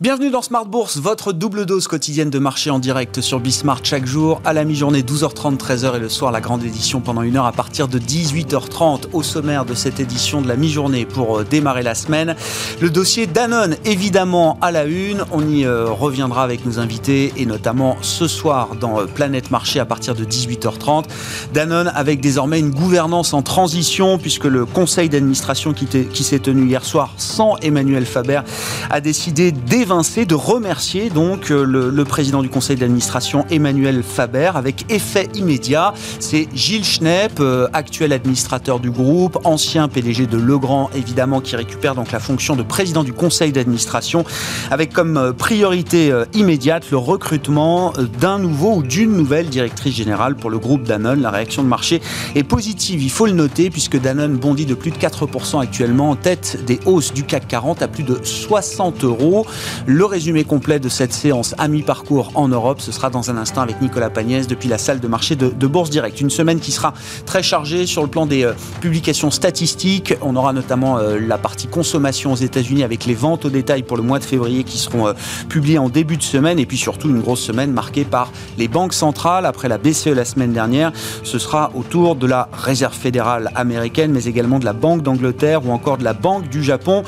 Bienvenue dans Smart Bourse, votre double dose quotidienne de marché en direct sur Bismart chaque jour, à la mi-journée 12h30, 13h et le soir la grande édition pendant une heure à partir de 18h30 au sommaire de cette édition de la mi-journée pour euh, démarrer la semaine. Le dossier Danone évidemment à la une, on y euh, reviendra avec nos invités et notamment ce soir dans euh, Planète Marché à partir de 18h30. Danone avec désormais une gouvernance en transition puisque le conseil d'administration qui s'est tenu hier soir sans Emmanuel Faber a décidé de remercier donc euh, le, président du conseil d'administration Emmanuel Faber avec effet immédiat. C'est Gilles Schnepp, euh, actuel administrateur du groupe, ancien PDG de Legrand évidemment, qui récupère donc la fonction de président du conseil d'administration avec comme euh, priorité immédiate le recrutement d'un nouveau ou d'une nouvelle directrice générale pour le groupe Danone. La réaction de marché est positive, il faut le noter, puisque Danone bondit de plus de 4% actuellement en tête des hausses du CAC 40 à plus de 60 euros. Le résumé complet de cette séance à mi-parcours en Europe, ce sera dans un instant avec Nicolas Pagnès depuis la salle de marché de, Bourse Direct. Une semaine qui sera très chargée sur le plan des euh, publications statistiques. On aura notamment euh, la partie consommation aux États-Unis avec les ventes au détail pour le mois de février qui seront euh, publiées en début de semaine et puis surtout une grosse semaine marquée par les banques centrales après la BCE la semaine dernière. Ce sera autour de la Réserve fédérale américaine mais également de la Banque d'Angleterre ou encore de la Banque du Japon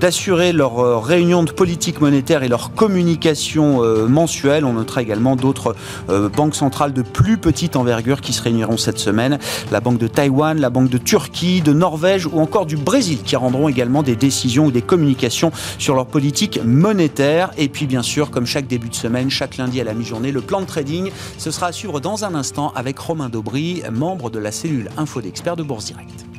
d'assurer leur réunion de politique monétaire et leur communication euh, mensuelle. On notera également d'autres euh, banques centrales de plus petite envergure qui se réuniront cette semaine. La Banque de Taïwan, la Banque de Turquie, de Norvège ou encore du Brésil qui rendront également des décisions ou des communications sur leur politique monétaire. Et puis bien sûr, comme chaque début de semaine, chaque lundi à la mi-journée, le plan de trading, ce sera à suivre dans un instant avec Romain Daubry, membre de la cellule Info d'experts de Bourse Direct.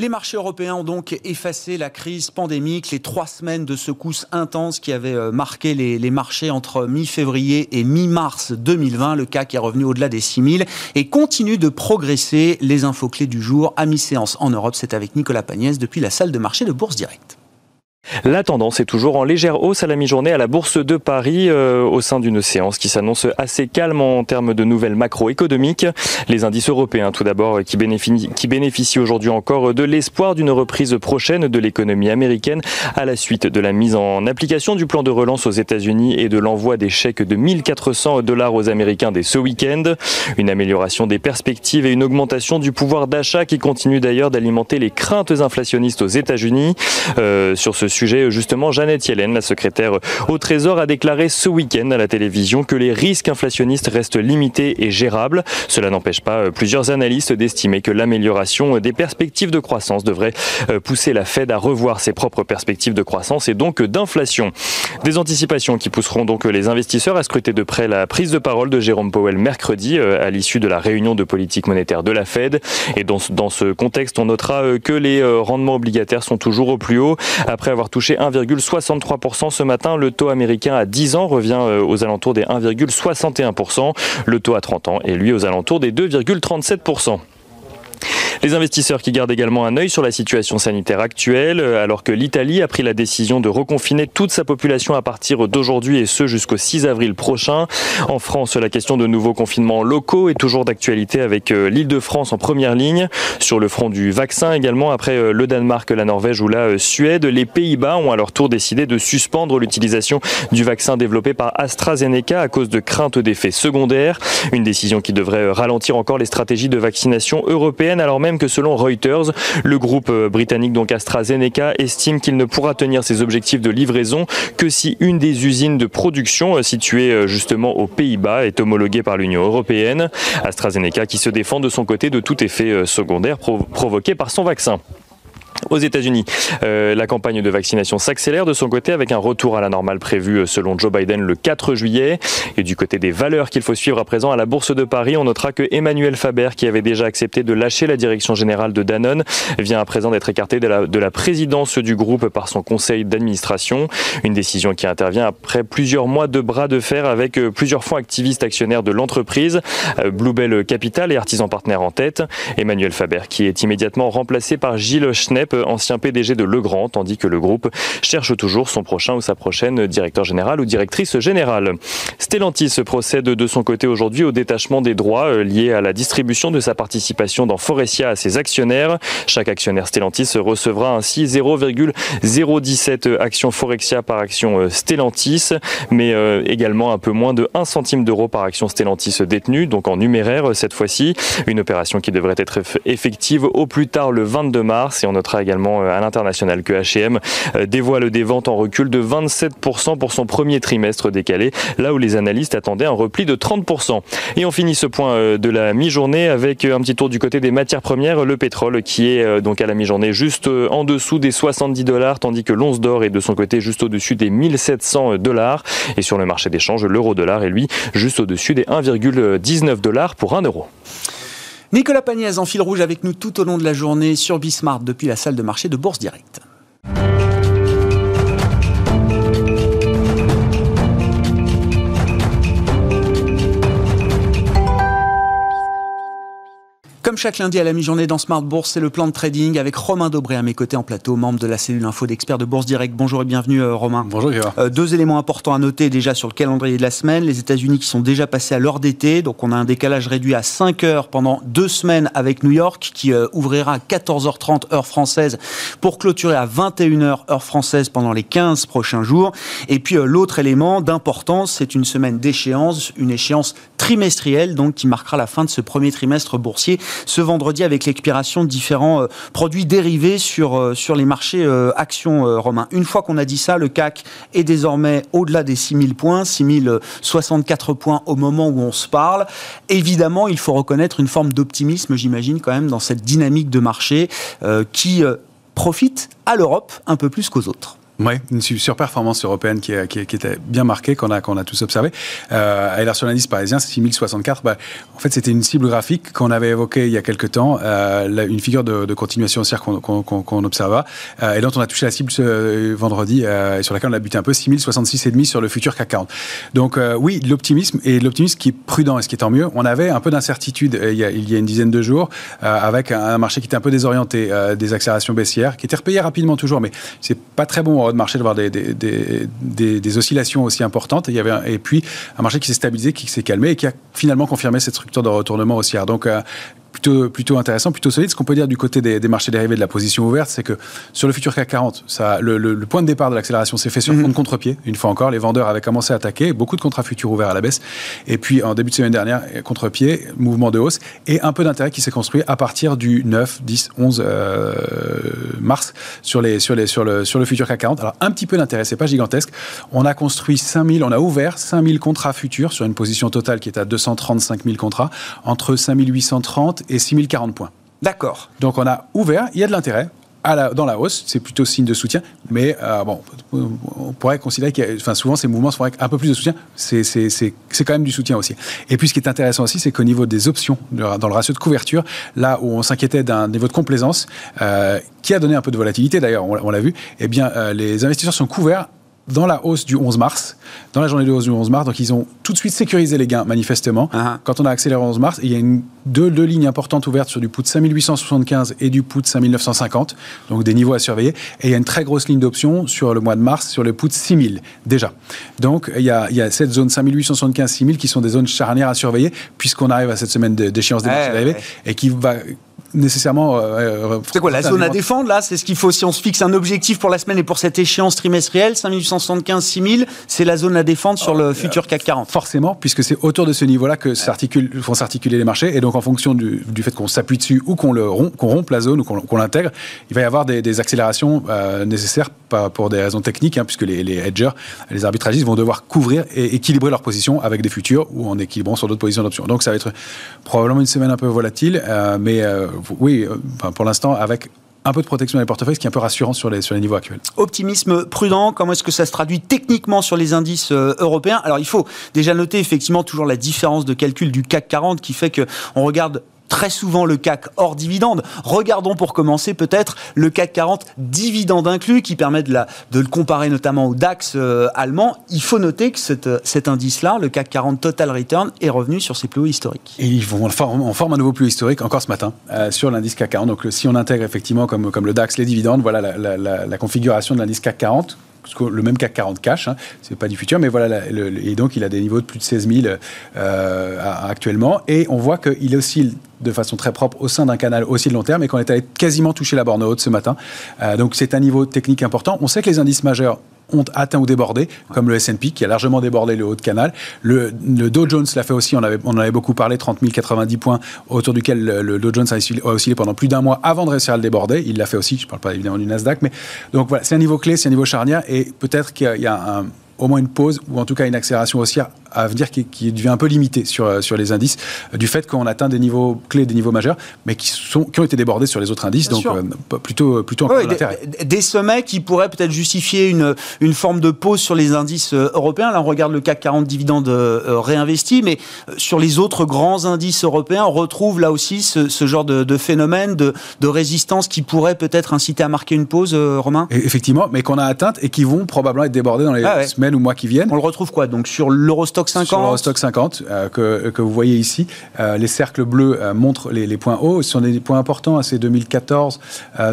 Les marchés européens ont donc effacé la crise pandémique, les trois semaines de secousses intenses qui avaient euh, marqué les, marchés entre mi-février et mi-mars 2020. Le CAC est revenu au-delà des 6000 et continue de progresser. Les infos clés du jour à mi-séance en Europe, c'est avec Nicolas Pagnès depuis la salle de marché de Bourse Directe. La tendance est toujours en légère hausse à la mi-journée à la Bourse de Paris euh, au sein d'une séance qui s'annonce assez calme en termes de nouvelles macroéconomiques. Les indices européens tout d'abord qui bénéficient, aujourd'hui encore de l'espoir d'une reprise prochaine de l'économie américaine à la suite de la mise en application du plan de relance aux États-Unis et de l'envoi des chèques de 1400 dollars aux Américains dès ce week-end. Une amélioration des perspectives et une augmentation du pouvoir d'achat qui continue d'ailleurs d'alimenter les craintes inflationnistes aux États-Unis. Euh, sur ce sujet, justement, Jeannette Yellen, la secrétaire au Trésor, a déclaré ce week-end à la télévision que les risques inflationnistes restent limités et gérables. Cela n'empêche pas euh, plusieurs analystes d'estimer que l'amélioration des perspectives de croissance devrait euh, pousser la Fed à revoir ses propres perspectives de croissance et donc d'inflation. Des anticipations qui pousseront donc les investisseurs à scruter de près la prise de parole de Jérôme Powell mercredi euh, à l'issue de la réunion de politique monétaire de la Fed. Et dans ce contexte, on notera que les rendements obligataires sont toujours au plus haut. Après avoir touché 1,63% ce matin. Le taux américain à 10 ans revient euh, aux alentours des 1,61%. Le taux à 30 ans est lui aux alentours des 2,37%. Les investisseurs qui gardent également un œil sur la situation sanitaire actuelle, euh, alors que l'Italie a pris la décision de reconfiner toute sa population à partir d'aujourd'hui et ce jusqu'au 6 avril prochain. En France, la question de nouveaux confinements locaux est toujours d'actualité avec euh, l'île de France en première ligne. Sur le front du vaccin également, après euh, le Danemark, la Norvège ou la Suède, les Pays-Bas ont à leur tour décidé de suspendre l'utilisation du vaccin développé par AstraZeneca à cause de craintes d'effets secondaires. Une décision qui devrait ralentir encore les stratégies de vaccination européennes alors même que selon Reuters, le groupe euh, britannique donc AstraZeneca estime qu'il ne pourra tenir ses objectifs de livraison que si une des usines de production euh, situées euh, justement aux Pays-Bas est homologuée par l'Union européenne. AstraZeneca qui se défend de son côté de tout effet secondaire provoqué par son vaccin. Aux États-Unis, euh, la campagne de vaccination s'accélère de son côté avec un retour à la normale prévu euh, selon Joe Biden le 4 juillet. Et du côté des valeurs qu'il faut suivre à présent à la Bourse de Paris, on notera que Emmanuel Faber, qui avait déjà accepté de lâcher la direction générale de Danone, vient à présent d'être écarté de la, de la présidence du groupe par son conseil d'administration. Une décision qui intervient après plusieurs mois de bras de fer avec euh, plusieurs fonds activistes actionnaires de l'entreprise, Bluebell Capital et Artisan Partners en tête. Emmanuel Faber qui est immédiatement remplacé par Gilles Schnepp Ancien PDG de Legrand, tandis que le groupe cherche toujours son prochain ou sa prochaine directeur général ou directrice générale. Stellantis procède de son côté aujourd'hui au détachement des droits euh, liés à la distribution de sa participation dans Forestia à ses actionnaires. Chaque actionnaire Stellantis recevra ainsi 0,017 actions Forexia par action euh, Stellantis, mais euh, également un peu moins de 1 centime d'euro par action Stellantis détenue, donc en numéraire cette fois-ci. Une opération qui devrait être effective au plus tard le 22 mars. Et on notera également à l'international que H&M dévoile des ventes en recul de 27% pour son premier trimestre décalé, là où les analystes attendaient un repli de 30%. Et on finit ce point de la mi-journée avec un petit tour du côté des matières premières, le pétrole qui est donc à la mi-journée juste en dessous des 70 dollars, tandis que l'once d'or est de son côté juste au-dessus des 1700 dollars. Et sur le marché d'échange, l'euro-dollar est lui juste au-dessus des 1,19 dollars pour 1 euro. Nicolas Pagnès en fil rouge avec nous tout au long de la journée sur Bismart depuis la salle de marché de Bourse Directe. Chaque lundi à la mi-journée dans Smart Bourse, c'est le plan de trading avec Romain Dobré à mes côtés en plateau, membre de la cellule info d'experts de Bourse Direct. Bonjour et bienvenue euh, Romain. Bonjour euh, deux éléments importants à noter déjà sur le calendrier de la semaine. Les États-Unis qui sont déjà passés à l'heure d'été, donc on a un décalage réduit à 5 heures pendant deux semaines avec New York qui euh, ouvrira à 14h30 heure française pour clôturer à 21h heure française pendant les 15 prochains jours. Et puis l'autre élément d'importance, c'est une semaine d'échéance, une échéance trimestrielle donc qui marquera la fin de ce premier trimestre boursier ce vendredi avec l'expiration de différents euh, produits dérivés sur, euh, sur les marchés euh, actions romains. Une fois qu'on a dit ça, le CAC est désormais au-delà des 6000 points, 6064 points au moment où on se parle. Évidemment, il faut reconnaître une forme d'optimisme, j'imagine, quand même, dans cette dynamique de marché qui profite à l'Europe un peu plus qu'aux autres. Oui, une surperformance européenne qui, qui, était bien marquée, qu'on a, tous observé. Euh, et sur l'indice parisien, c'est 6064. Bah, en fait, c'était une cible graphique qu'on avait évoquée il y a quelques temps, euh, une figure de, de continuation haussière qu'on qu qu'on observa, euh, et dont on a touché la cible ce vendredi, euh, et sur laquelle on a buté un peu, 6066,5 sur le futur CAC 40. Donc euh, oui, l'optimisme, et l'optimisme qui est prudent, et ce qui est tant mieux. On avait un peu d'incertitude euh, il, il, y a une dizaine de jours, avec un, marché qui était un peu désorienté, des accélérations baissières, qui étaient repayées rapidement toujours, mais c'est pas très bon de marché d'avoir des, des, des, oscillations aussi importantes. Et, il y avait et puis un marché qui s'est stabilisé, qui s'est calmé et qui a finalement confirmé cette structure de retournement haussière. Donc, euh, plutôt, plutôt intéressant, plutôt solide. Ce qu'on peut dire du côté des, des, marchés dérivés de la position ouverte, c'est que sur le futur CAC 40, ça, le, le, le point de départ de l'accélération s'est fait sur mmh. compte contre-pied. Une fois encore, les vendeurs avaient commencé à attaquer, beaucoup de contrats futurs ouverts à la baisse. Et puis, en début de semaine dernière, contre-pied, mouvement de hausse et un peu d'intérêt qui s'est construit à partir du 9, 10, 11 euh, mars sur, les, sur, les, sur, le, sur le futur CAC 40. Alors, un petit peu d'intérêt, c'est pas gigantesque. On a construit 5000, on a ouvert 5000 contrats futurs sur une position totale qui est à 235 000 contrats, entre 5830 et 6040 points. D'accord. Donc on a ouvert, il y a de l'intérêt. La, dans la hausse, c'est plutôt signe de soutien, mais euh, bon, on pourrait considérer que enfin, souvent ces mouvements sont avec un peu plus de soutien, c'est quand même du soutien aussi. Et puis ce qui est intéressant aussi, c'est qu'au niveau des options, dans le ratio de couverture, là où on s'inquiétait d'un niveau de complaisance, euh, qui a donné un peu de volatilité d'ailleurs, on, on l'a vu, eh bien euh, les investisseurs sont couverts dans la hausse du 11 mars, dans la journée de hausse du 11 mars. Donc, ils ont tout de suite sécurisé les gains, manifestement. Uh -huh. Quand on a accéléré le 11 mars, il y a une, deux, deux lignes importantes ouvertes sur du put 5875 et du put 5950, donc des niveaux à surveiller. Et il y a une très grosse ligne d'options sur le mois de mars, sur le put 6000, déjà. Donc, il y a, il y a cette zone 5875, 6000 qui sont des zones charnières à surveiller, puisqu'on arrive à cette semaine d'échéance des marchés ouais, ouais. et qui va nécessairement. Euh, c'est quoi la zone à défendre là C'est ce qu'il faut si on se fixe un objectif pour la semaine et pour cette échéance trimestrielle 5875 6000, c'est la zone à défendre sur le futur CAC 40. Forcément, puisque c'est autour de ce niveau-là que s'articule, vont s'articuler les marchés et donc en fonction du, du fait qu'on s'appuie dessus ou qu'on le qu'on rompe la zone ou qu'on qu l'intègre, il va y avoir des, des accélérations euh, nécessaires pas pour des raisons techniques, hein, puisque les, les hedgers, les arbitragistes vont devoir couvrir et équilibrer leur position avec des futurs ou en équilibrant sur d'autres positions d'options. Donc ça va être probablement une semaine un peu volatile, euh, mais euh, oui, euh, pour l'instant, avec un peu de protection des portefeuilles, ce qui est un peu rassurant sur les, sur les niveaux actuels. Optimisme prudent, comment est-ce que ça se traduit techniquement sur les indices euh, européens? Alors il faut déjà noter effectivement toujours la différence de calcul du CAC 40 qui fait qu'on regarde très souvent le CAC hors dividende. Regardons pour commencer peut-être le CAC 40 dividende inclus qui permet de, la, de le comparer notamment au DAX euh, allemand. Il faut noter que cet indice-là, le CAC 40 Total Return, est revenu sur ses plus hauts historiques. Et ils vont en forme un nouveau plus historique encore ce matin euh, sur l'indice CAC 40. Donc si on intègre effectivement comme, comme le DAX les dividendes, voilà la configuration de l'indice CAC 40 le même CAC 40 cash, hein, c'est pas du futur, mais voilà, et donc il a des niveaux de plus de 16 000 euh, actuellement, et on voit qu'il oscille de façon très propre au sein d'un canal aussi de long terme et qu'on est allé quasiment toucher la borne haute ce matin. Euh, donc c'est un niveau technique important. On sait que les indices majeurs ont atteint ou débordé, comme le S&P qui a largement débordé le haut de canal. Le, Dow Jones l'a fait aussi, on, en avait beaucoup parlé, 30 090 points, autour duquel le, Dow Jones a oscillé pendant plus d'un mois avant de réussir à le déborder. Il l'a fait aussi, je ne parle pas évidemment du Nasdaq, mais donc voilà, c'est un niveau clé, c'est un niveau charnière, et peut-être qu'il y a un au moins une pause ou en tout cas une accélération haussière à venir qui, qui devient un peu limitée sur, euh, sur les indices euh, du fait qu'on atteint des niveaux clés, des niveaux majeurs, mais qui, sont, qui ont été débordés sur les autres indices. donc euh, plutôt, plutôt encore des, des, sommets qui pourraient peut-être justifier une, une forme de pause sur les indices européens. Là, on regarde le CAC 40 dividendes réinvestis, mais sur les autres grands indices européens, on retrouve là aussi ce, ce genre de, de, phénomène de, de résistance qui pourrait peut-être inciter à marquer une pause, Romain? Effectivement, mais qu'on a atteinte et qui vont probablement être débordés dans les ah semaines ou mois qui viennent. On le retrouve quoi Donc sur l'Eurostock 50 Sur l'Eurostock 50, euh, que, que, vous voyez ici, euh, les cercles bleus euh, montrent les, les, points hauts. Ce sont des points importants, hein, c'est 2014,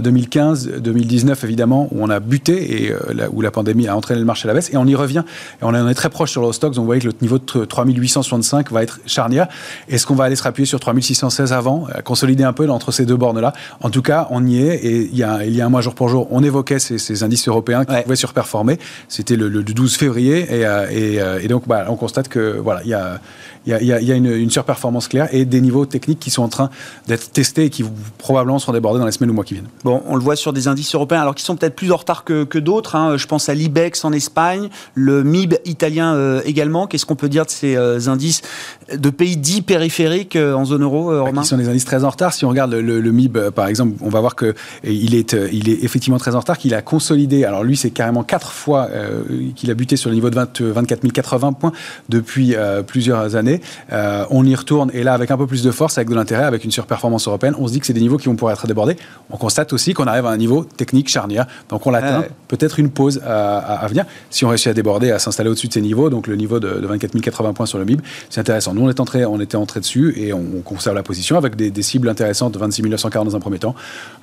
2015, 2019 évidemment, où on a buté et où la pandémie a entraîné le marché à la baisse. Et on y revient. Et on est très proche sur l'Eurostock, donc vous voyez que le niveau de 3865 va être charnière. Est-ce qu'on va aller se rappuyer sur 3616 avant, consolider un peu entre ces deux bornes-là En tout cas, on y est. Et il y a, il y a un mois jour pour jour, on évoquait ces, ces indices européens qui pouvaient surperformer. C'était le, le 12 février et, euh, euh, et, donc bah, on constate que voilà, il y a, il y a, y a une, une, surperformance claire et des niveaux techniques qui sont en train d'être testés et qui probablement seront débordés dans les semaines ou mois qui viennent. Bon, on le voit sur des indices européens, alors qui sont peut-être plus en retard que, que d'autres. Hein. Je pense à l'IBEX en Espagne, le MIB italien euh, également. Qu'est-ce qu'on peut dire de ces indices de pays dits périphériques en zone euro, bah, Romain? Qui sont des indices très en retard. Si on regarde le, le, MIB, par exemple, on va voir que il est, il est effectivement très en retard, qu'il a consolidé. Alors lui, c'est carrément quatre fois qu'il a buté sur le niveau de 20, 24 080 points depuis euh, plusieurs années. Euh, on y retourne et là, avec un peu plus de force, avec de l'intérêt, avec une surperformance européenne, on se dit que c'est des niveaux qui vont pouvoir être débordés. On constate aussi qu'on arrive à un niveau technique charnière. Donc on l'atteint. Peut-être une pause à, venir. Si on réussit à déborder, à s'installer au-dessus de ces niveaux, donc le niveau de, 24 080 points sur le MIB, c'est intéressant. Nous, on, est entré, on était entré dessus et on, conserve la position avec des, cibles intéressantes de 26 940 dans un premier temps,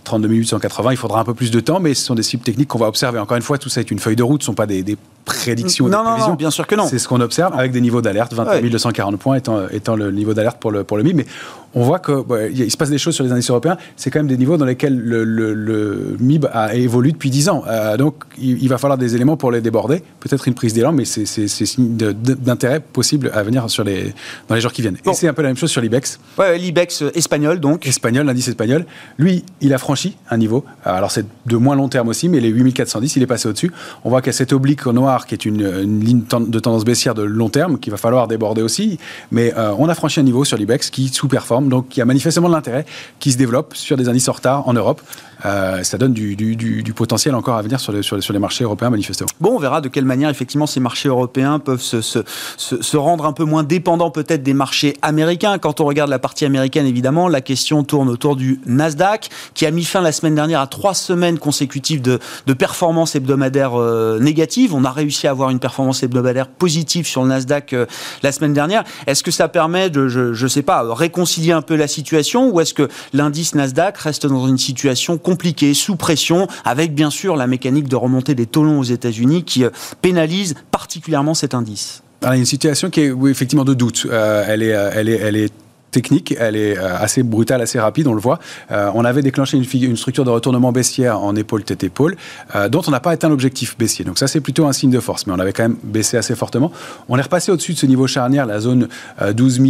32 880. Il faudra un peu plus de temps, mais ce sont des cibles techniques qu'on va observer. Encore une fois, tout ça est une feuille de route, ce ne sont pas des, des prédictions. Non, non, non, bien sûr que non. C'est ce qu'on observe avec des niveaux d'alerte, 21 240 points étant, étant le niveau d'alerte pour le, pour le MIB. Mais on voit qu'il se passe des choses sur les indices européens. C'est quand même des niveaux dans lesquels le, MIB a évolué depuis 10 ans. Euh, donc, il, va falloir des éléments pour les déborder. Peut-être une prise d'élan, mais c'est signe d'intérêt possible à venir sur les, dans les jours qui viennent. Et c'est un peu la même chose sur l'IBEX. Ouais, l'IBEX espagnol, donc. Espagnol, l'indice espagnol. Lui, il a franchi un niveau. Alors, c'est de moins long terme aussi, mais les 8410, il est passé au-dessus. On voit qu'il y a cette oblique noire qui est une, ligne de tendance baissière de long terme qu'il va falloir déborder aussi. Mais euh, on a franchi un niveau sur l'IBEX qui sous-performe donc il y a manifestement de l'intérêt qui se développe sur des indices en retard en Europe. Euh, ça donne du, potentiel encore à venir sur, les marchés européens, manifestement. Bon, on verra de quelle manière, effectivement, ces marchés européens peuvent se, rendre un peu moins dépendants, peut-être, des marchés américains. Quand on regarde la partie américaine, évidemment, la question tourne autour du Nasdaq, qui a mis fin la semaine dernière à trois semaines consécutives de, de performance hebdomadaire euh, négative. On a réussi à avoir une performance hebdomadaire positive sur le Nasdaq euh, la semaine dernière. Est-ce que ça permet de, je ne sais pas, réconcilier un peu la situation ou est-ce que l'indice Nasdaq reste dans une situation compliquée, sous pression, avec bien sûr la mécanique de remontée des taux longs aux États-Unis qui euh, pénalise particulièrement cet indice? Il y a une situation qui est effectivement de doute. Euh, est, elle, est, elle est technique, elle est euh, assez brutale, assez rapide, on le voit. Euh, on avait déclenché une, structure de retournement baissière en épaule-tête-épaule, euh, dont on n'a pas atteint l'objectif baissier. Donc ça, c'est plutôt un signe de force, mais on avait quand même baissé assez fortement. On est repassé au-dessus de ce niveau charnière, la zone 12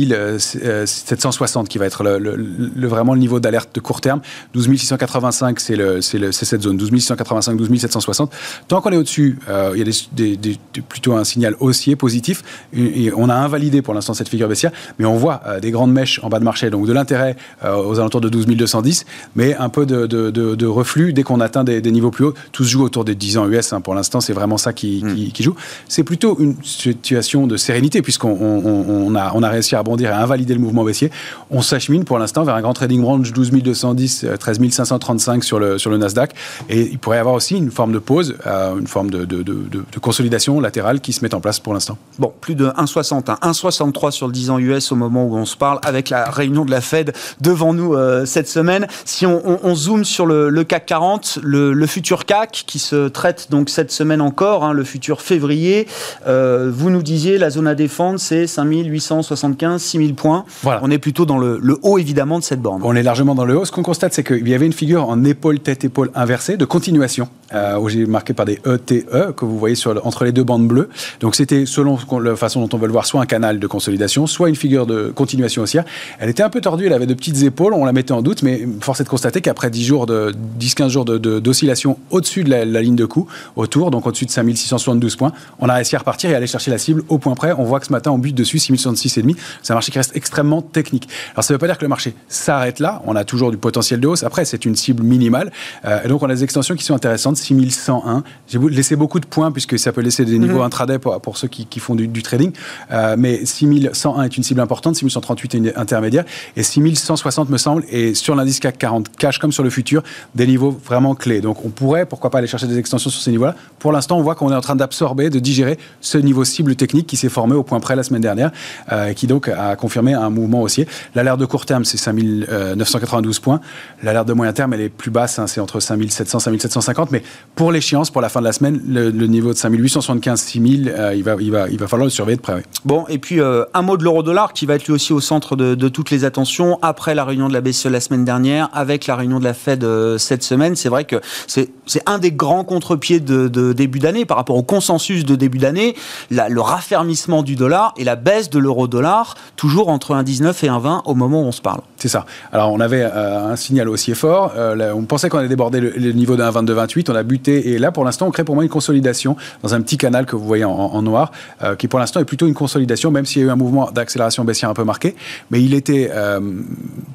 760, qui va être vraiment le niveau d'alerte de court terme. 12 685, c'est cette zone, 12 685, 12 760. Tant qu'on est au-dessus, il y a plutôt un signal haussier positif. On a invalidé pour l'instant cette figure baissière, mais on voit des grandes mèches en bas de marché, donc de l'intérêt aux alentours de 12 210, mais un peu de, reflux dès qu'on atteint des, niveaux plus hauts. Tout se joue autour des 10 ans US. Hein. pour l'instant, c'est vraiment ça qui, hmm. joue. C'est plutôt une situation de sérénité puisqu'on on, a, on a réussi à rebondir et à invalider le mouvement baissier. On s'achemine pour l'instant vers un grand trading range 12 210, 13 535 sur le, sur le Nasdaq. Et il pourrait y avoir aussi une forme de pause, euh, une forme de, de, consolidation latérale qui se met en place pour l'instant. Bon, plus de 1,60, 1,63 sur le 10 ans US au moment où on se parle, avec la réunion de la Fed devant nous euh, cette semaine. Si on, zoome sur le, CAC 40, le, futur CAC qui se traite donc cette semaine encore, hein, le futur février, euh, vous nous disiez la zone à défendre, c'est 5875, 6000 points. Voilà. On est plutôt dans le, le, haut évidemment de cette borne. On est largement dans le haut. Ce qu'on constate, c'est qu'il y avait une figure en épaule, tête, épaule inversée de continuation, euh, j'ai marqué par des ETE e, que vous voyez entre les deux bandes bleues. Donc c'était selon la façon dont on veut le voir, soit un canal de consolidation, soit une figure de continuation haussière. Elle était un peu tordue, elle avait de petites épaules, on la mettait en doute, mais force est de constater qu'après 10 jours de 10-15 jours d'oscillation au-dessus de la, ligne de coup, autour, donc au-dessus de 5672 points, on a réussi à repartir et aller chercher la cible au point près. On voit que ce matin, on bute dessus 6066,5. C'est un marché qui reste extrêmement technique. Alors ça ne veut pas dire que le marché s'arrête là, on a toujours du potentiel de hausse. Après, c'est une cible minimale. Euh, et donc on a des extensions qui sont intéressantes, 6101. J'ai laissé beaucoup de points puisque ça peut laisser des niveaux mhm. intraday pour, pour, ceux qui, qui font du, trading. Euh, mais 6101 est une cible importante, 6138 est une intermédiaire et 6160 me semble, et sur l'indice CAC 40 cache comme sur le futur des niveaux vraiment clés. Donc on pourrait, pourquoi pas, aller chercher des extensions sur ces niveaux-là. Pour l'instant, on voit qu'on est en train d'absorber, de digérer ce niveau cible technique qui s'est formé au point près la semaine dernière, euh, qui donc a confirmé un mouvement haussier. L'alerte de court terme, c'est 5992 points. L'alerte de moyen terme, elle est plus basse, hein, c'est entre 5700 et 5750. Mais pour l'échéance, pour la fin de la semaine, le, niveau de 5875, 6000, euh, il, va, il, va, il va falloir le surveiller de près. Bon, et puis euh, un mot de l'euro-dollar qui va être lui aussi au centre de, de, toutes les attentions après la réunion de la BCE la semaine dernière, avec la réunion de la Fed cette semaine. C'est vrai que c'est un des grands contre-pieds de, de, début d'année par rapport au consensus de début d'année, le raffermissement du dollar et la baisse de l'euro-dollar, toujours entre 1,19 et 1,20 au moment où on se parle. C'est ça. Alors on avait euh, un signal haussier fort, euh, on pensait qu'on allait déborder le, niveau d'un 22,28, on a buté et là pour l'instant on crée pour moi une consolidation dans un petit canal que vous voyez en, noir, euh, qui pour l'instant est plutôt une consolidation, même s'il y a eu un mouvement d'accélération baissière un peu marqué, mais il était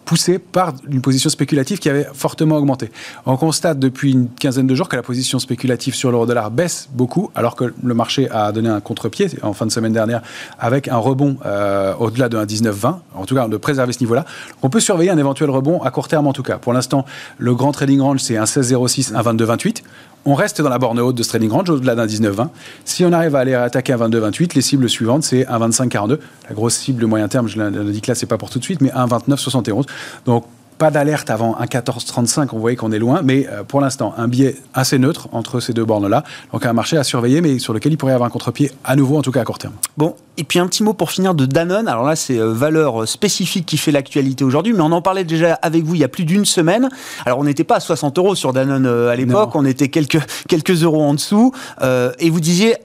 poussé par une position spéculative qui avait fortement augmenté. On constate depuis une quinzaine de jours que la position spéculative sur l'euro-dollar baisse beaucoup, alors que le marché a donné un contre-pied en fin de semaine dernière avec un rebond au-delà de 1,19,20, en tout cas de préserver ce niveau-là. On peut surveiller un éventuel rebond à court terme en tout cas. Pour l'instant, le grand trading range, c'est un 16,06, un 22,28. On reste dans la borne haute de ce trading range, au-delà d'un 19,20. Si on arrive à aller attaquer un 22,28, les cibles suivantes, c'est un 25,42. La grosse cible moyen terme, je l'indique là, c'est pas pour tout de suite, mais un 29,71. Donc, pas d'alerte avant un 14,35, on voyait qu'on est loin, mais euh, pour l'instant, un biais assez neutre entre ces deux bornes-là. Donc un marché à surveiller, mais sur lequel il pourrait y avoir un contre-pied à nouveau, en tout cas à court terme. Bon, et puis un petit mot pour finir de Danone. Alors là, c'est euh, valeur spécifique qui fait l'actualité aujourd'hui, mais on en parlait déjà avec vous il y a plus d'une semaine. Alors on n'était pas à 60 euros sur Danone euh, à l'époque, on était quelques, quelques euros en dessous. et vous disiez,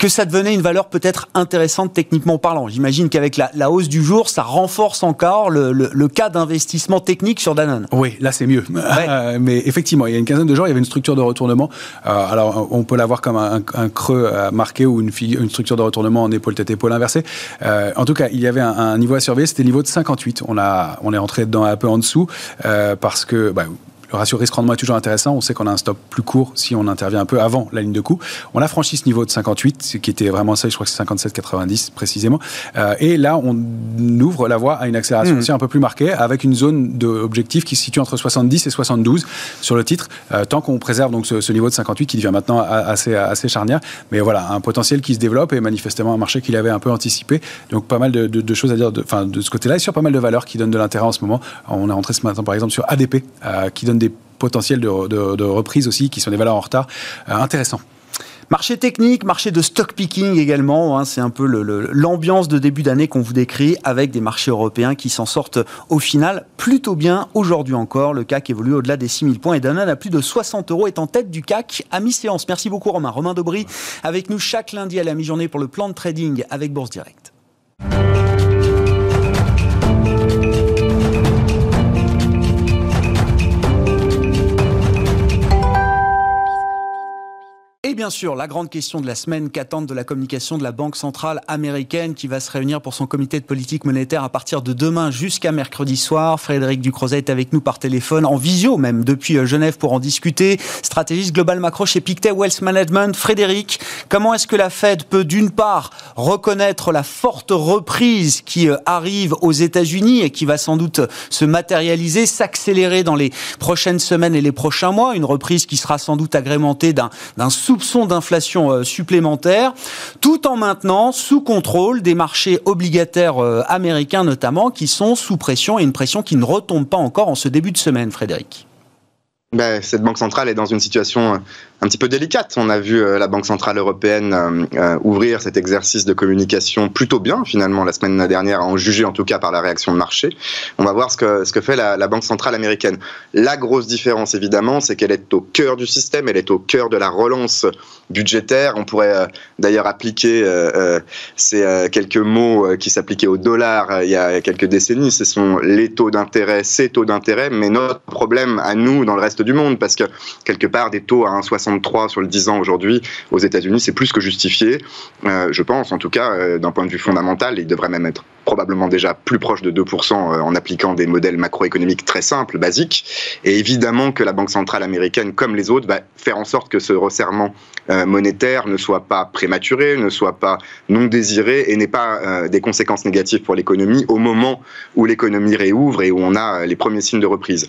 que ça devenait une valeur peut-être intéressante techniquement parlant. J'imagine qu'avec la, hausse du jour, ça renforce encore le, cas d'investissement technique sur Danone. Oui, là c'est mieux. mais effectivement, il y a une quinzaine de jours, il y avait une structure de retournement. Euh, alors on peut l'avoir comme un, creux euh, marqué ou une, une, structure de retournement en épaule tête épaule inversée. Euh, en tout cas, il y avait un, niveau à surveiller, c'était le niveau de 58. On a, on est rentré dedans un peu en dessous parce que bah, le ratio risque-rendement est toujours intéressant. On sait qu'on a un stop plus court si on intervient un peu avant la ligne de coup. On a franchi ce niveau de 58, ce qui était vraiment ça, je crois que c'est 57,90 précisément. Euh, et là, on ouvre la voie à une accélération mmh. aussi un peu plus marquée, avec une zone d'objectif qui se situe entre 70 et 72 sur le titre, euh, tant qu'on préserve donc ce, niveau de 58 qui devient maintenant assez, assez charnière. Mais voilà, un potentiel qui se développe et manifestement un marché qu'il avait un peu anticipé. Donc pas mal de, choses à dire de, de ce côté-là et sur pas mal de valeurs qui donnent de l'intérêt en ce moment. On est rentré ce matin par exemple sur ADP, euh, qui donne potentiels de, reprise aussi, qui sont des valeurs en retard euh, intéressants. Marché technique, marché de stock picking également, hein, c'est un peu l'ambiance de début d'année qu'on vous décrit avec des marchés européens qui s'en sortent au final plutôt bien aujourd'hui encore. Le CAC évolue au-delà des 6000 points et Danone à plus de 60 euros est en tête du CAC à mi-séance. Merci beaucoup Romain. Romain Dobry avec nous chaque lundi à la mi-journée pour le plan de trading avec Bourse Direct. Et bien sûr, la grande question de la semaine qu'attendent de la communication de la Banque centrale américaine qui va se réunir pour son comité de politique monétaire à partir de demain jusqu'à mercredi soir. Frédéric Ducrozet est avec nous par téléphone, en visio même, depuis euh, Genève pour en discuter. Stratégiste global macro chez Pictet Wealth Management. Frédéric, comment est-ce que la Fed peut d'une part reconnaître la forte reprise qui euh, arrive aux États-Unis et qui va sans doute se matérialiser, s'accélérer dans les prochaines semaines et les prochains mois, une reprise qui sera sans doute agrémentée d'un soupçon d'inflation euh, supplémentaire, tout en maintenant sous contrôle des marchés obligataires euh, américains notamment, qui sont sous pression et une pression qui ne retombe pas encore en ce début de semaine, Frédéric. Ben, cette banque centrale est dans une situation un petit peu délicate. On a vu euh, la Banque centrale européenne euh, euh, ouvrir cet exercice de communication plutôt bien, finalement, la semaine dernière, en jugé en tout cas par la réaction de marché. On va voir ce que, ce que fait la, la Banque centrale américaine. La grosse différence, évidemment, c'est qu'elle est au cœur du système, elle est au cœur de la relance budgétaire. On pourrait d'ailleurs appliquer ces quelques mots qui s'appliquaient au dollar il y a quelques décennies. Ce sont les taux d'intérêt, ces taux d'intérêt, mais notre problème à nous dans le reste du monde, parce que quelque part, des taux à 1,60 sur le 10 ans aujourd'hui aux États-Unis, c'est plus que justifié. Euh, je pense, en tout cas, euh, d'un point de vue fondamental, il devrait même être probablement déjà plus proche de 2% euh, en appliquant des modèles macroéconomiques très simples, basiques. Et évidemment que la Banque centrale américaine, comme les autres, va faire en sorte que ce resserrement monétaire ne soit pas prématuré, ne soit pas non désiré et n'ait pas des conséquences négatives pour l'économie au moment où l'économie réouvre et où on a les premiers signes de reprise.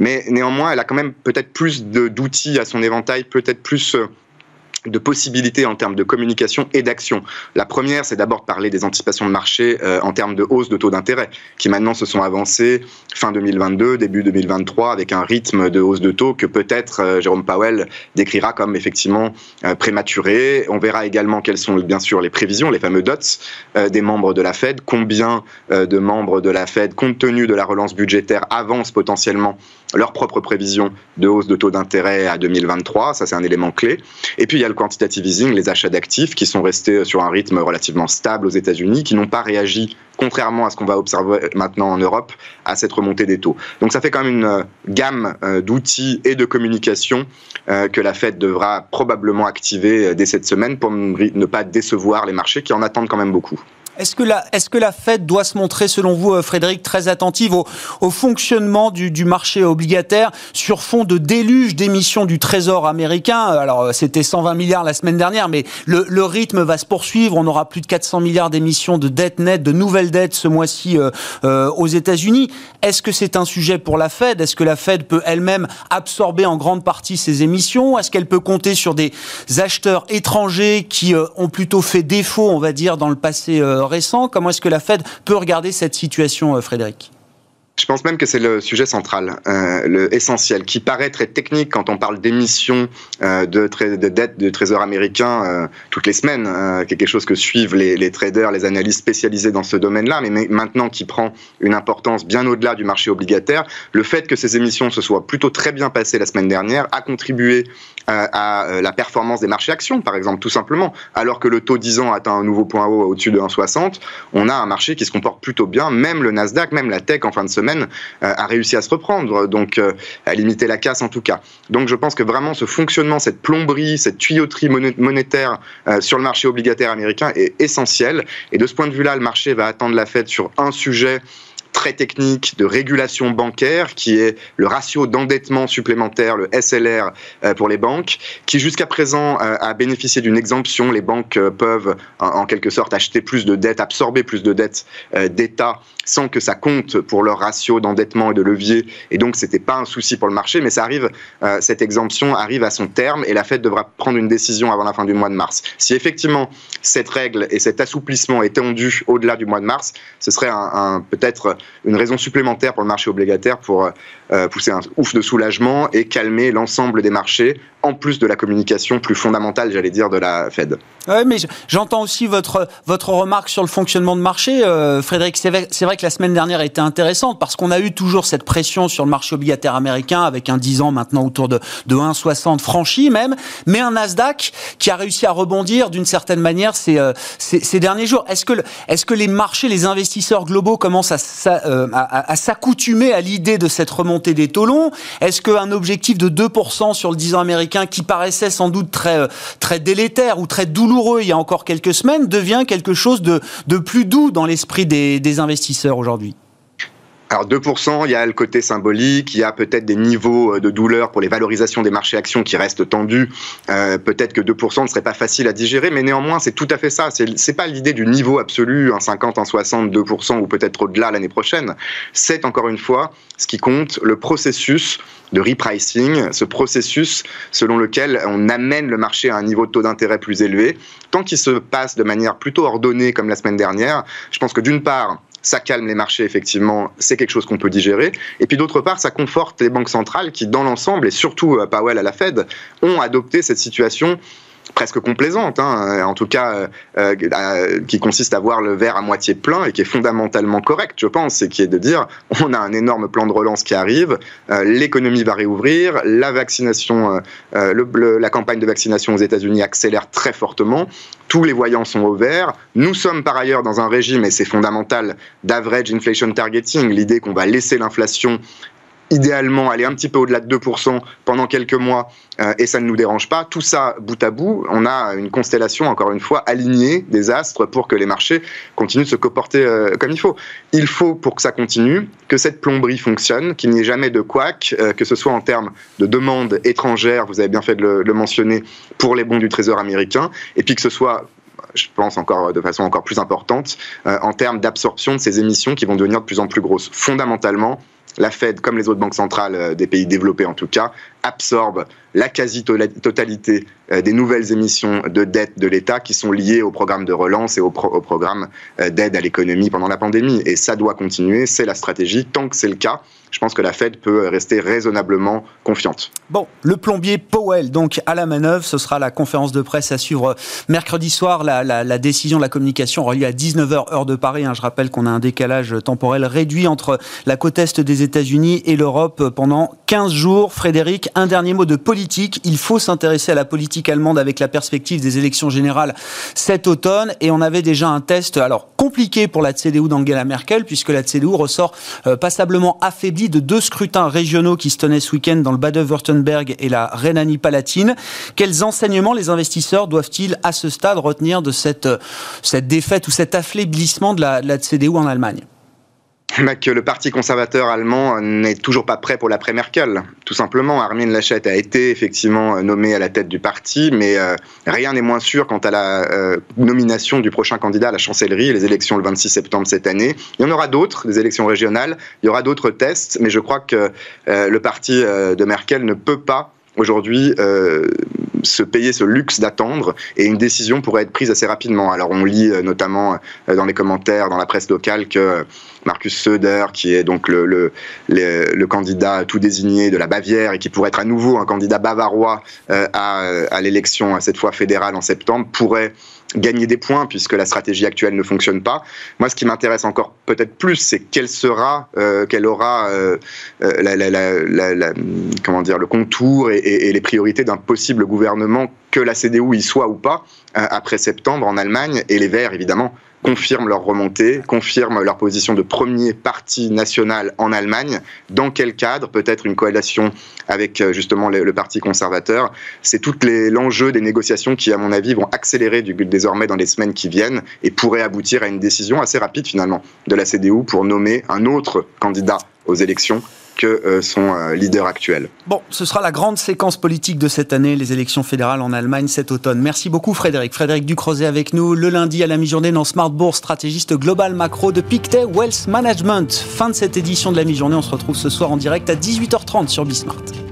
Mais néanmoins, elle a quand même peut-être plus d'outils à son éventail, peut-être plus euh, de possibilités en termes de communication et d'action. La première, c'est d'abord de parler des anticipations de marché euh, en termes de hausse de taux d'intérêt, qui maintenant se sont avancées fin 2022, début 2023, avec un rythme de hausse de taux que peut-être euh, Jérôme Powell décrira comme effectivement prématuré. On verra également quelles sont bien sûr les prévisions, les fameux dots des membres de la Fed, combien de membres de la Fed, compte tenu de la relance budgétaire, avancent potentiellement leurs propres prévisions de hausse de taux d'intérêt à 2023. Ça, c'est un élément clé. Et puis, il y a le quantitative easing, les achats d'actifs qui sont restés sur un rythme relativement stable aux États-Unis, qui n'ont pas réagi, contrairement à ce qu'on va observer maintenant en Europe, à cette remontée des taux. Donc, ça fait quand même une euh, gamme euh, d'outils et de communication euh, que la Fed devra probablement activer dès cette semaine pour ne pas décevoir les marchés qui en attendent quand même beaucoup. Est-ce que, la, est que la Fed doit se montrer, selon vous, euh, Frédéric, très attentive au, au fonctionnement du, du, marché obligataire sur fond de déluge d'émissions du Trésor américain? Alors, euh, c'était 120 milliards la semaine dernière, mais le, le, rythme va se poursuivre. On aura plus de 400 milliards d'émissions de dettes nettes, de nouvelles dettes ce mois-ci euh, euh, aux États-Unis. Est-ce que c'est un sujet pour la Fed? Est-ce que la Fed peut elle-même absorber en grande partie ces émissions? Est-ce qu'elle peut compter sur des acheteurs étrangers qui ont plutôt fait défaut, on va dire, dans le passé récent. Comment est-ce que la Fed peut regarder cette situation, euh, Frédéric? Je pense même que c'est le sujet central, euh, le essentiel, qui paraît très technique quand on parle d'émissions euh, de, de dettes de trésor américain euh, toutes les semaines, quelque chose que suivent les, les, traders, les analystes spécialisés dans ce domaine-là, mais, maintenant qui prend une importance bien au-delà du marché obligataire. Le fait que ces émissions se soient plutôt très bien passées la semaine dernière a contribué à euh, la performance des marchés actions, par exemple, tout simplement. Alors que le taux 10 ans atteint un nouveau point haut au-dessus de 1,60, on a un marché qui se comporte plutôt bien. Même le Nasdaq, même la tech en fin de semaine euh, a réussi à se reprendre, donc à limiter la casse en tout cas. Donc je pense que vraiment ce fonctionnement, cette plomberie, cette tuyauterie monétaire sur le marché obligataire américain est essentiel. Et de ce point de vue-là, le marché va attendre la Fed sur un sujet très technique de régulation bancaire, qui est le ratio d'endettement supplémentaire, le SLR euh, pour les banques, qui jusqu'à présent euh, a bénéficié d'une exemption. Les banques euh, peuvent en quelque sorte acheter plus de dettes, absorber plus de dettes d'État sans que ça compte pour leur ratio d'endettement et de levier. Et donc, c'était pas un souci pour le marché, mais ça arrive, cette exemption arrive à son terme et la Fed devra prendre une décision avant la fin du mois de mars. Si effectivement cette règle et cet assouplissement est tendu au-delà du mois de mars, ce serait peut-être une raison supplémentaire pour le marché obligataire pour euh, pousser un ouf de soulagement et calmer l'ensemble des marchés, en plus de la communication plus fondamentale, j'allais dire, de la Fed. Oui, mais j'entends aussi votre, votre remarque sur le fonctionnement de marché. Euh, Frédéric, c'est vrai, que la semaine dernière a été intéressante parce qu'on a eu toujours cette pression sur le marché obligataire américain avec un 10 ans maintenant autour de, de 1,60 franchi même, mais un Nasdaq qui a réussi à rebondir d'une certaine manière ces, euh, derniers jours. Est-ce que, est que les marchés, les investisseurs globaux commencent euh, à s'accoutumer à l'idée de cette remontée des taux longs? Est-ce qu'un objectif de 2% sur le 10 ans américain qui paraissait sans doute très, très délétère ou très douloureux il y a encore quelques semaines devient quelque chose de, plus doux dans l'esprit des, investisseurs aujourd'hui alors 2%, il y a le côté symbolique, il y a peut-être des niveaux euh, de douleur pour les valorisations des marchés actions qui restent tendus. Euh, peut-être que 2% ne serait pas facile à digérer, mais néanmoins c'est tout à fait ça. C'est pas l'idée du niveau absolu, un 50, un 60, 2% ou peut-être au-delà l'année prochaine. C'est encore une fois ce qui compte, le processus de repricing, ce processus selon lequel on amène le marché à un niveau de taux d'intérêt plus élevé. Tant qu'il se passe de manière plutôt ordonnée comme la semaine dernière, je pense que d'une part, ça calme les marchés, effectivement, c'est quelque chose qu'on peut digérer. Et puis d'autre part, ça conforte les banques centrales qui, dans l'ensemble, et surtout euh, Powell à la Fed, ont adopté cette situation presque complaisante, hein, en tout cas euh, euh, qui consiste à voir le verre à moitié plein et qui est fondamentalement correct, je pense, et qui est de dire on a un énorme plan de relance qui arrive, l'économie va réouvrir, la vaccination, la campagne de vaccination aux États-Unis accélère très fortement, tous les voyants sont au vert. Nous sommes par ailleurs dans un régime, et c'est fondamental, d'average inflation targeting, l'idée qu'on va laisser l'inflation idéalement aller un petit peu au-delà de 2% pendant quelques mois euh, et ça ne nous dérange pas. Tout ça, bout à bout, on a une constellation, encore une fois, alignée des astres pour que les marchés continuent de se comporter euh, comme il faut. Il faut, pour que ça continue, que cette plomberie fonctionne, qu'il n'y ait jamais de couac, euh, que ce soit en termes de demande étrangère, vous avez bien fait de le, le mentionner, pour les bons du Trésor américain, et puis que ce soit je pense encore de façon encore plus importante, en termes d'absorption de ces émissions qui vont devenir de plus en plus grosses. Fondamentalement, la Fed, comme les autres banques centrales euh, des pays développés en tout cas, absorbe la quasi-totalité euh, des nouvelles émissions de dette de l'État qui sont liées au programme de relance et au, programme euh, d'aide à l'économie pendant la pandémie. Et ça doit continuer, c'est la stratégie. Tant que c'est le cas, je pense que la Fed peut rester raisonnablement confiante. Bon, le plombier Powell, donc à la manœuvre, ce sera la conférence de presse à suivre mercredi soir. La, décision, la communication aura lieu à 19h heure de Paris. Hein. Je rappelle qu'on a un décalage temporel réduit entre la côte est des États-Unis et l'Europe pendant 15 jours. Frédéric, un dernier mot de politique. Il faut s'intéresser à la politique allemande avec la perspective des élections générales cet automne. Et on avait déjà un test, alors compliqué pour la CDU d'Angela Merkel, puisque la CDU ressort euh, passablement affaiblie de deux scrutins régionaux qui se tenaient ce week-end dans le Bade-Württemberg et la Rhénanie-Palatine. Quels enseignements les investisseurs doivent-ils à ce stade retenir de cette, cette défaite ou cet affaiblissement de la, de la CDU en Allemagne? Que le parti conservateur allemand n'est toujours pas prêt pour l'après-Merkel. Tout simplement, Armin Laschet a été effectivement nommé à la tête du parti, mais euh, rien n'est moins sûr quant à la euh, nomination du prochain candidat à la chancellerie, les élections le 26 septembre cette année. Il y en aura d'autres, des élections régionales, il y aura d'autres tests, mais je crois que euh, le parti de Merkel ne peut pas aujourd'hui se payer ce luxe d'attendre et une décision pourrait être prise assez rapidement. Alors on lit notamment dans les commentaires, dans la presse locale que Markus Söder, qui est donc le, candidat tout désigné de la Bavière et qui pourrait être à nouveau un candidat bavarois euh, à, à l'élection, cette fois fédérale en septembre, pourrait gagner des points puisque la stratégie actuelle ne fonctionne pas. Moi, ce qui m'intéresse encore peut-être plus, c'est quel sera, euh, quel aura euh, euh la, la, la, comment dire, le contour et, et, et les priorités d'un possible gouvernement que la CDU y soit ou pas euh, après septembre en Allemagne et les Verts évidemment confirment leur remontée, confirment leur position de premier parti national en Allemagne. Dans quel cadre? Peut-être une coalition avec euh, justement le, Parti conservateur. C'est tout l'enjeu des négociations qui, à mon avis, vont accélérer du, désormais dans les semaines qui viennent et pourraient aboutir à une décision assez rapide finalement de la CDU pour nommer un autre candidat aux élections que euh, son euh, leader actuel. Bon, ce sera la grande séquence politique de cette année, les élections fédérales en Allemagne cet automne. Merci beaucoup Frédéric. Frédéric Ducrozet avec nous le lundi à la mi-journée dans Smart Bourse, stratégiste global macro de Pictet Wealth Management. Fin de cette édition de la mi-journée, on se retrouve ce soir en direct à 18h30 sur Bismart.